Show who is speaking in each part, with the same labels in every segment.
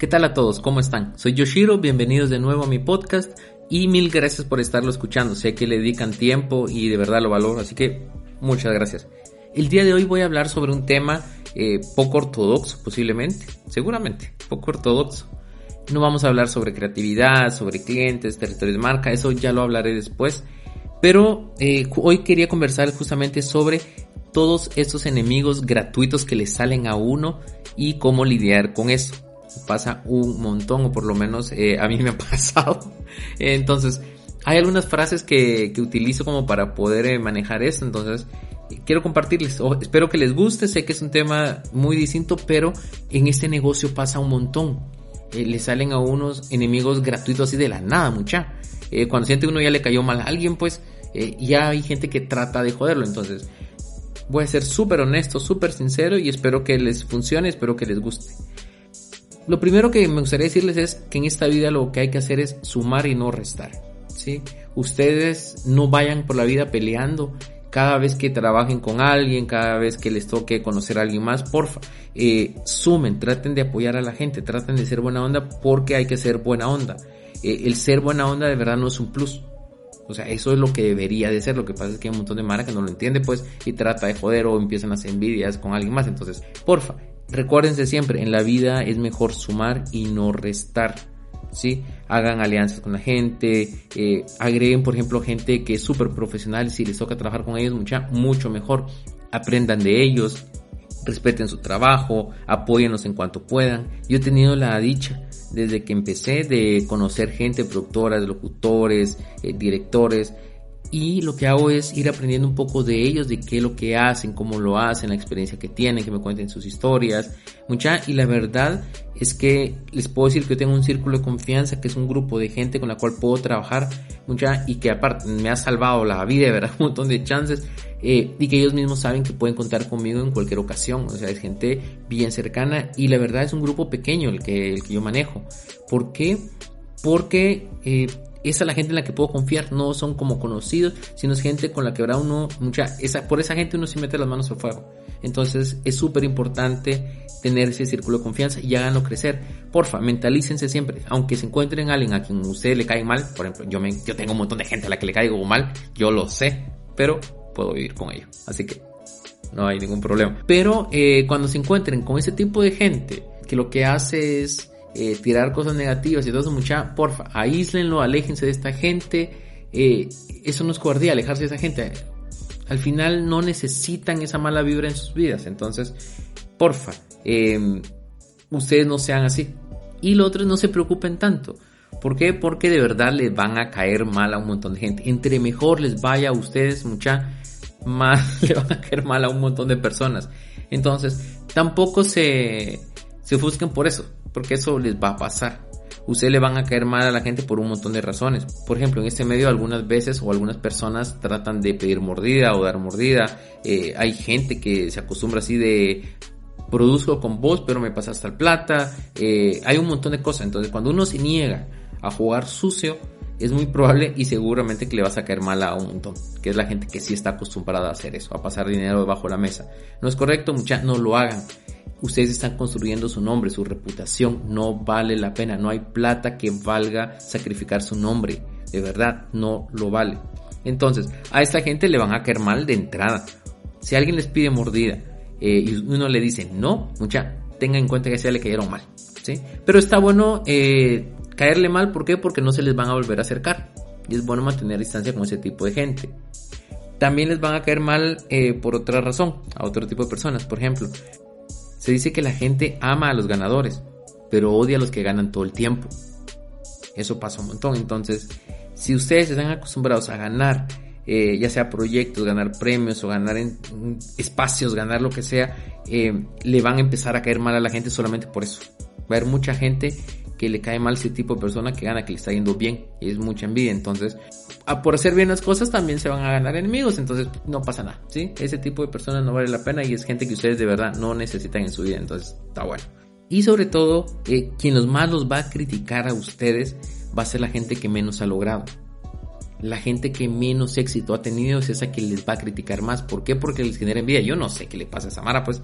Speaker 1: ¿Qué tal a todos? ¿Cómo están? Soy Yoshiro, bienvenidos de nuevo a mi podcast y mil gracias por estarlo escuchando. Sé que le dedican tiempo y de verdad lo valoro, así que muchas gracias. El día de hoy voy a hablar sobre un tema eh, poco ortodoxo, posiblemente, seguramente, poco ortodoxo. No vamos a hablar sobre creatividad, sobre clientes, territorios de marca, eso ya lo hablaré después. Pero eh, hoy quería conversar justamente sobre todos estos enemigos gratuitos que le salen a uno y cómo lidiar con eso pasa un montón, o por lo menos eh, a mí me ha pasado. Entonces, hay algunas frases que, que utilizo como para poder eh, manejar esto, entonces quiero compartirles. espero que les guste, sé que es un tema muy distinto, pero en este negocio pasa un montón. Eh, le salen a unos enemigos gratuitos así de la nada, mucha. cuando siente uno ya le cayó mal a alguien, pues ya hay gente que trata de joderlo, entonces voy a ser súper honesto, súper sincero y espero que les funcione, espero que les guste. Lo primero que me gustaría decirles es que en esta vida lo que hay que hacer es sumar y no restar. ¿sí? Ustedes no vayan por la vida peleando cada vez que trabajen con alguien, cada vez que les toque conocer a alguien más, porfa, eh, sumen, traten de apoyar a la gente, traten de ser buena onda porque hay que ser buena onda. Eh, el ser buena onda de verdad no es un plus. O sea, eso es lo que debería de ser. Lo que pasa es que hay un montón de mara que no lo entiende, pues, y trata de joder o empiezan hacer envidias con alguien más. Entonces, porfa, Recuérdense siempre, en la vida es mejor sumar y no restar. ¿sí? Hagan alianzas con la gente, eh, agreguen, por ejemplo, gente que es súper profesional, si les toca trabajar con ellos, mucha, mucho mejor. Aprendan de ellos, respeten su trabajo, apóyenlos en cuanto puedan. Yo he tenido la dicha desde que empecé de conocer gente, productoras, locutores, eh, directores, y lo que hago es ir aprendiendo un poco de ellos, de qué es lo que hacen, cómo lo hacen, la experiencia que tienen, que me cuenten sus historias, mucha, y la verdad es que les puedo decir que yo tengo un círculo de confianza, que es un grupo de gente con la cual puedo trabajar, mucha, y que aparte me ha salvado la vida, verdad, un montón de chances, eh, y que ellos mismos saben que pueden contar conmigo en cualquier ocasión, o sea, es gente bien cercana, y la verdad es un grupo pequeño el que, el que yo manejo. ¿Por qué? Porque eh, esa es la gente en la que puedo confiar, no son como conocidos, sino es gente con la que habrá uno, mucha, esa, por esa gente uno sí mete las manos al fuego. Entonces es súper importante tener ese círculo de confianza y háganlo crecer. Porfa, mentalícense siempre, aunque se encuentren a alguien a quien usted le cae mal, por ejemplo, yo, me, yo tengo un montón de gente a la que le caigo mal, yo lo sé, pero puedo vivir con ello. Así que no hay ningún problema. Pero eh, cuando se encuentren con ese tipo de gente que lo que hace es eh, tirar cosas negativas y todo eso, mucha, porfa, aíslenlo, aléjense de esta gente. Eh, eso no es cobardía, alejarse de esa gente. Al final no necesitan esa mala vibra en sus vidas. Entonces, porfa, em, ustedes no sean así. Y los otros no se preocupen tanto. ¿Por qué? Porque de verdad les van a caer mal a un montón de gente. Entre mejor les vaya a ustedes, mucha, más le van a caer mal a un montón de personas. Entonces, tampoco se, se ofusquen por eso porque eso les va a pasar. Ustedes le van a caer mal a la gente por un montón de razones. Por ejemplo, en este medio algunas veces o algunas personas tratan de pedir mordida o dar mordida. Eh, hay gente que se acostumbra así de produzco con vos pero me pasa hasta el plata. Eh, hay un montón de cosas. Entonces cuando uno se niega a jugar sucio, es muy probable y seguramente que le vas a caer mal a un montón, que es la gente que sí está acostumbrada a hacer eso, a pasar dinero debajo de la mesa. No es correcto, muchachos, no lo hagan ustedes están construyendo su nombre, su reputación, no vale la pena, no hay plata que valga sacrificar su nombre, de verdad, no lo vale. Entonces, a esta gente le van a caer mal de entrada. Si alguien les pide mordida eh, y uno le dice no, mucha, tenga en cuenta que se le cayeron mal, ¿sí? Pero está bueno eh, caerle mal, ¿por qué? Porque no se les van a volver a acercar. Y es bueno mantener distancia con ese tipo de gente. También les van a caer mal eh, por otra razón, a otro tipo de personas. Por ejemplo, se dice que la gente ama a los ganadores, pero odia a los que ganan todo el tiempo. Eso pasa un montón. Entonces, si ustedes están acostumbrados a ganar, eh, ya sea proyectos, ganar premios o ganar en, espacios, ganar lo que sea, eh, le van a empezar a caer mal a la gente solamente por eso. Va a haber mucha gente que le cae mal ese tipo de persona que gana, que le está yendo bien, y es mucha envidia. Entonces, por hacer bien las cosas también se van a ganar enemigos, entonces no pasa nada, ¿sí? Ese tipo de personas no vale la pena y es gente que ustedes de verdad no necesitan en su vida, entonces está bueno. Y sobre todo, eh, quien los más los va a criticar a ustedes va a ser la gente que menos ha logrado. La gente que menos éxito ha tenido es esa que les va a criticar más. ¿Por qué? Porque les genera envidia. Yo no sé qué le pasa a Samara, pues.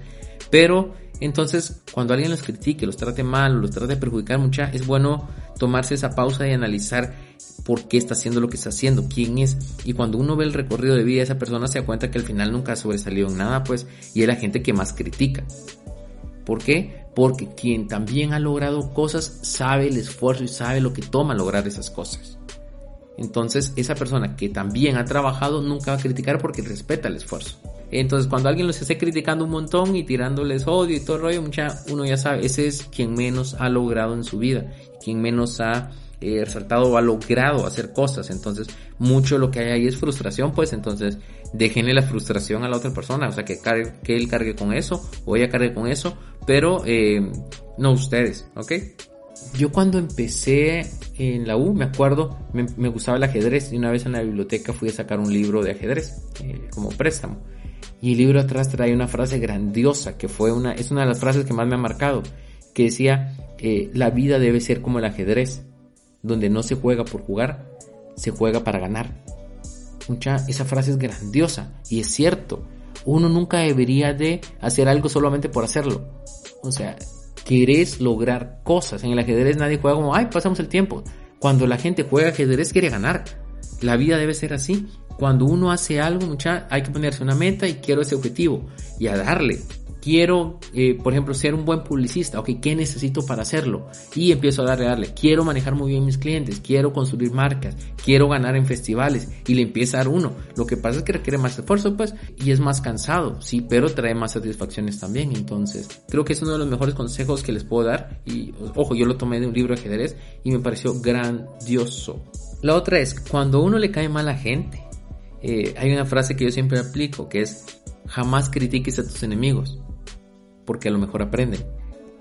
Speaker 1: Pero Entonces, cuando alguien los critique, los trate mal o los trate de perjudicar mucha, es bueno tomarse esa pausa y analizar por qué está haciendo lo que está haciendo, quién es. Y cuando uno ve el recorrido de vida de esa persona, se da cuenta que al final nunca ha sobresalido en nada, pues, y es la gente que más critica. ¿Por qué? Porque quien también ha logrado cosas sabe el esfuerzo y sabe lo que toma lograr esas cosas. Entonces, esa persona que también ha trabajado nunca va a criticar porque respeta el esfuerzo. Entonces, cuando alguien los esté criticando un montón y tirándoles odio y todo el rollo, mucha, uno ya sabe, ese es quien menos ha logrado en su vida, quien menos ha eh, resaltado o ha logrado hacer cosas. Entonces, mucho lo que hay ahí es frustración, pues entonces déjenle la frustración a la otra persona, o sea, que, que él cargue con eso o ella cargue con eso, pero eh, no ustedes, ¿ok? Yo cuando empecé en la U, me acuerdo, me, gustaba el ajedrez y una vez en la biblioteca fui a sacar un libro de ajedrez eh, como préstamo. Y el libro atrás trae una frase grandiosa que fue una, es una de las frases que más me ha marcado, que decía, eh, la vida debe ser como el ajedrez, donde no se juega por jugar, se juega para ganar. Mucha, esa frase es grandiosa y es cierto. Uno nunca debería de hacer algo solamente por hacerlo. O sea, querés lograr cosas. En el ajedrez nadie juega como, ay, pasamos el tiempo. Cuando la gente juega ajedrez quiere ganar. La vida debe ser así. Cuando uno hace algo, mucha, hay que ponerse una meta y quiero ese objetivo y a darle. Quiero, eh, por ejemplo, ser un buen publicista, ok, ¿qué necesito para hacerlo? Y empiezo a darle, darle, quiero manejar muy bien mis clientes, quiero construir marcas, quiero ganar en festivales, y le empieza a dar uno. Lo que pasa es que requiere más esfuerzo, pues, y es más cansado, sí, pero trae más satisfacciones también, entonces, creo que es uno de los mejores consejos que les puedo dar, y ojo, yo lo tomé de un libro de ajedrez y me pareció grandioso. La otra es, cuando uno le cae mal a gente, eh, hay una frase que yo siempre aplico, que es, jamás critiques a tus enemigos porque a lo mejor aprenden.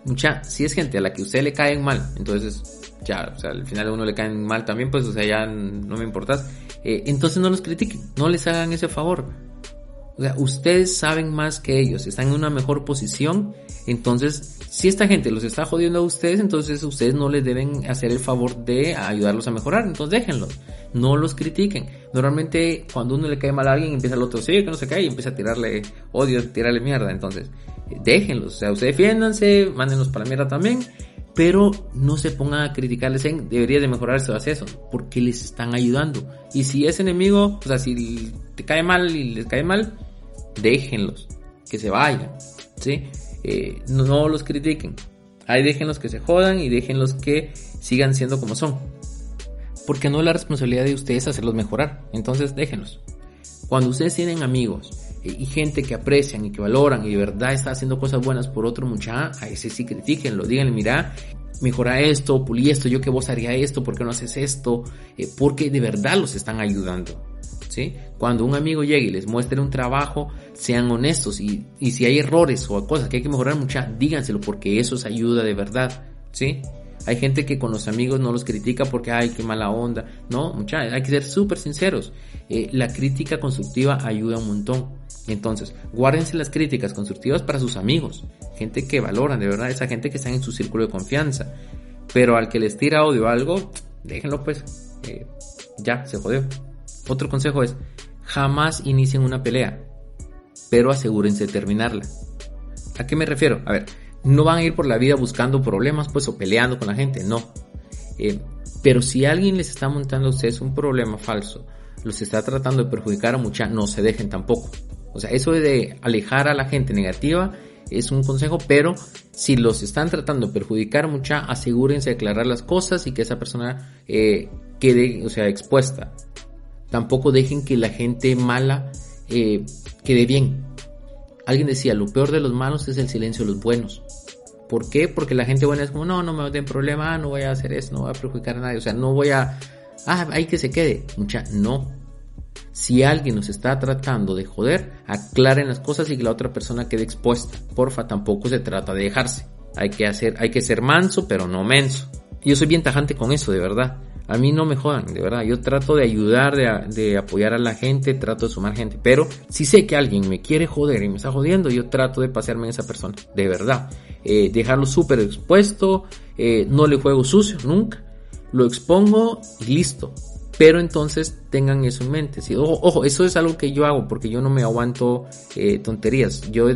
Speaker 1: Mucha, si es gente a la que usted le caen mal, entonces ya, al final a uno le caen mal también, pues, o sea, ya no me importas. Eh, entonces no los critiquen, no les hagan ese favor. Ustedes saben más que ellos, están en una mejor posición. Entonces, si esta gente los está jodiendo a ustedes, entonces ustedes no les deben hacer el favor de ayudarlos a mejorar. Entonces déjenlos, no los critiquen. Normalmente cuando uno le cae mal a alguien, empieza el otro, sí, que no se cae, y empieza a tirarle odio, tirarle mierda. Entonces, déjenlos, o sea, ustedes defiéndanse, mándenlos para la mierda también, pero no se pongan a criticarles en, debería de mejorarse o eso, porque les están ayudando. Y si es enemigo, o sea, si te cae mal y les cae mal, déjenlos, que se vayan, ¿sí? Eh, no, los critiquen. Ahí déjenlos que se jodan y déjenlos que sigan siendo como son. Porque no es la responsabilidad de ustedes hacerlos mejorar. Entonces déjenlos. Cuando ustedes tienen amigos y gente que aprecian y que valoran y de verdad está haciendo cosas buenas por otro muchacho, a ese sí critiquenlo, díganle, mira, mejora esto, pulí esto, yo que vos haría esto, ¿por qué no haces esto? Eh, porque de verdad los están ayudando. Cuando un amigo llegue y les muestre un trabajo, sean honestos y, y si hay errores o cosas que hay que mejorar mucha, díganselo porque eso es ayuda de verdad, ¿sí? Hay gente que con los amigos no los critica porque, ay, qué mala onda. No, mucha, hay que ser súper sinceros. Eh, la crítica constructiva ayuda un montón. Entonces, guárdense las críticas constructivas para sus amigos. Gente que valoran, de verdad, esa gente que está en su círculo de confianza. Pero al que les tira odio o algo, déjenlo pues. Eh, ya, se jodió. Otro consejo es, jamás inicien una pelea, pero asegúrense de terminarla. ¿A qué me refiero? A ver, no van a ir por la vida buscando problemas, pues, o peleando con la gente, no. Eh, pero si alguien les está montando a ustedes un problema falso, los está tratando de perjudicar a mucha, no se dejen tampoco. O sea, eso de alejar a la gente negativa es un consejo, pero si los están tratando de perjudicar mucha, asegúrense de aclarar las cosas y que esa persona eh, quede, o sea, expuesta. Tampoco dejen que la gente mala eh, quede bien. Alguien decía, lo peor de los malos es el silencio de los buenos. ¿Por qué? Porque la gente buena es como, no, no me den problema, no voy a hacer eso, no voy a perjudicar a nadie, o sea, no voy a, ah, hay que se quede. Mucha, no. Si alguien nos está tratando de joder, aclaren las cosas y que la otra persona quede expuesta. Porfa, tampoco se trata de dejarse. Hay que hacer, hay que ser manso, pero no menso. Yo soy bien tajante con eso, de verdad. A mí no me jodan, de verdad. Yo trato de ayudar, de, apoyar a la gente, trato de sumar gente. Pero si sé que alguien me quiere joder y me está jodiendo, yo trato de pasearme en esa persona, de verdad. Eh, dejarlo súper expuesto, eh, no le juego sucio, nunca. Lo expongo y listo. Pero entonces tengan eso en mente. ojo, ojo, eso es algo que yo hago porque yo no me aguanto eh, tonterías. Yo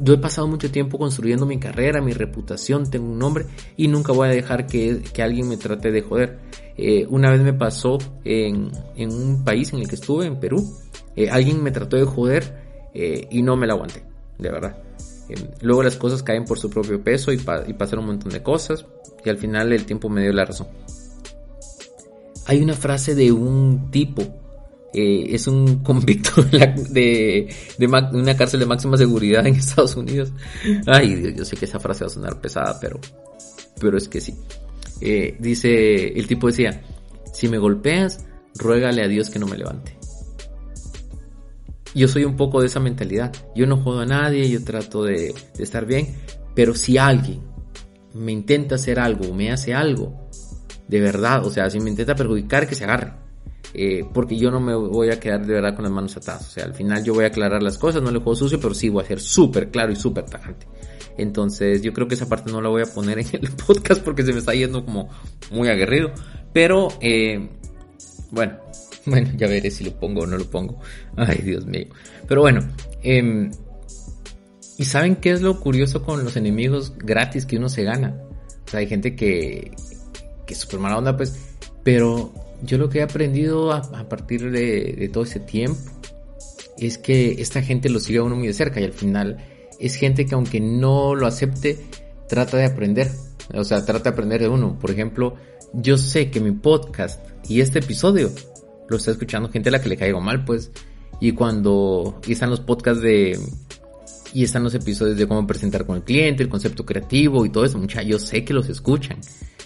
Speaker 1: yo he pasado mucho tiempo construyendo mi carrera, mi reputación, tengo un nombre y nunca voy a dejar que, alguien me trate de joder. Eh, una vez me pasó en, un país en el que estuve, en Perú, eh, alguien me trató de joder eh, y no me la aguanté, de verdad. luego las cosas caen por su propio peso y, y pasan un montón de cosas y al final el tiempo me dio la razón. Hay una frase de un tipo eh, es un convicto de, una cárcel de máxima seguridad en Estados Unidos. Ay, Dios, yo sé que esa frase va a sonar pesada, pero, pero es que sí. Eh, dice, el tipo decía, si me golpeas, ruégale a Dios que no me levante. Yo soy un poco de esa mentalidad. Yo no jodo a nadie, yo trato de, de estar bien, pero si alguien me intenta hacer algo me hace algo, de verdad, o sea, si me intenta perjudicar, que se agarre eh, porque yo no me voy a quedar de verdad con las manos atadas. O sea, al final yo voy a aclarar las cosas, no le juego sucio, pero sí voy a ser súper claro y súper tajante. Entonces yo creo que esa parte no la voy a poner en el podcast porque se me está yendo como muy aguerrido. Pero, eh, bueno, bueno, ya veré si lo pongo o no lo pongo. Ay, Dios mío. Pero bueno, eh, ¿y saben qué es lo curioso con los enemigos gratis que uno se gana? O sea, hay gente que, que es súper mala onda, pues, pero yo lo que he aprendido a, partir de, todo ese tiempo es que esta gente lo sigue a uno muy de cerca y al final es gente que aunque no lo acepte, trata de aprender. O sea, trata de aprender de uno. Por ejemplo, yo sé que mi podcast y este episodio lo está escuchando gente a la que le caigo mal, pues. Y cuando y están los podcasts de... Y están los episodios de cómo presentar con el cliente, el concepto creativo y todo eso, mucha, yo sé que los escuchan.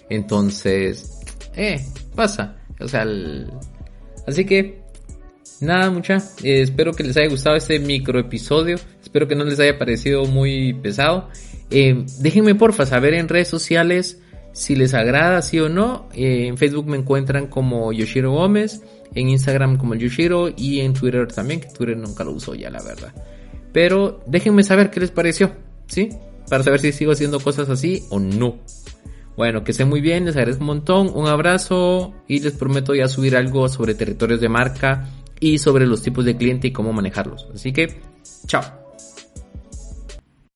Speaker 1: Entonces, eh, pasa. O sea, así que nada, mucha. Eh, espero que les haya gustado este micro episodio. Espero que no les haya parecido muy pesado. Eh, déjenme porfa saber en redes sociales si les agrada, sí o no. Eh, en Facebook me encuentran como Yoshiro Gómez. En Instagram como Yoshiro. Y en Twitter también, que Twitter nunca lo uso ya, la verdad. Pero déjenme saber qué les pareció. ¿Sí? Para saber si sigo haciendo cosas así o no. Bueno, que estén muy bien, les agradezco un montón, un abrazo y les prometo ya subir algo sobre territorios de marca y sobre los tipos de cliente y cómo manejarlos. Así que, chao.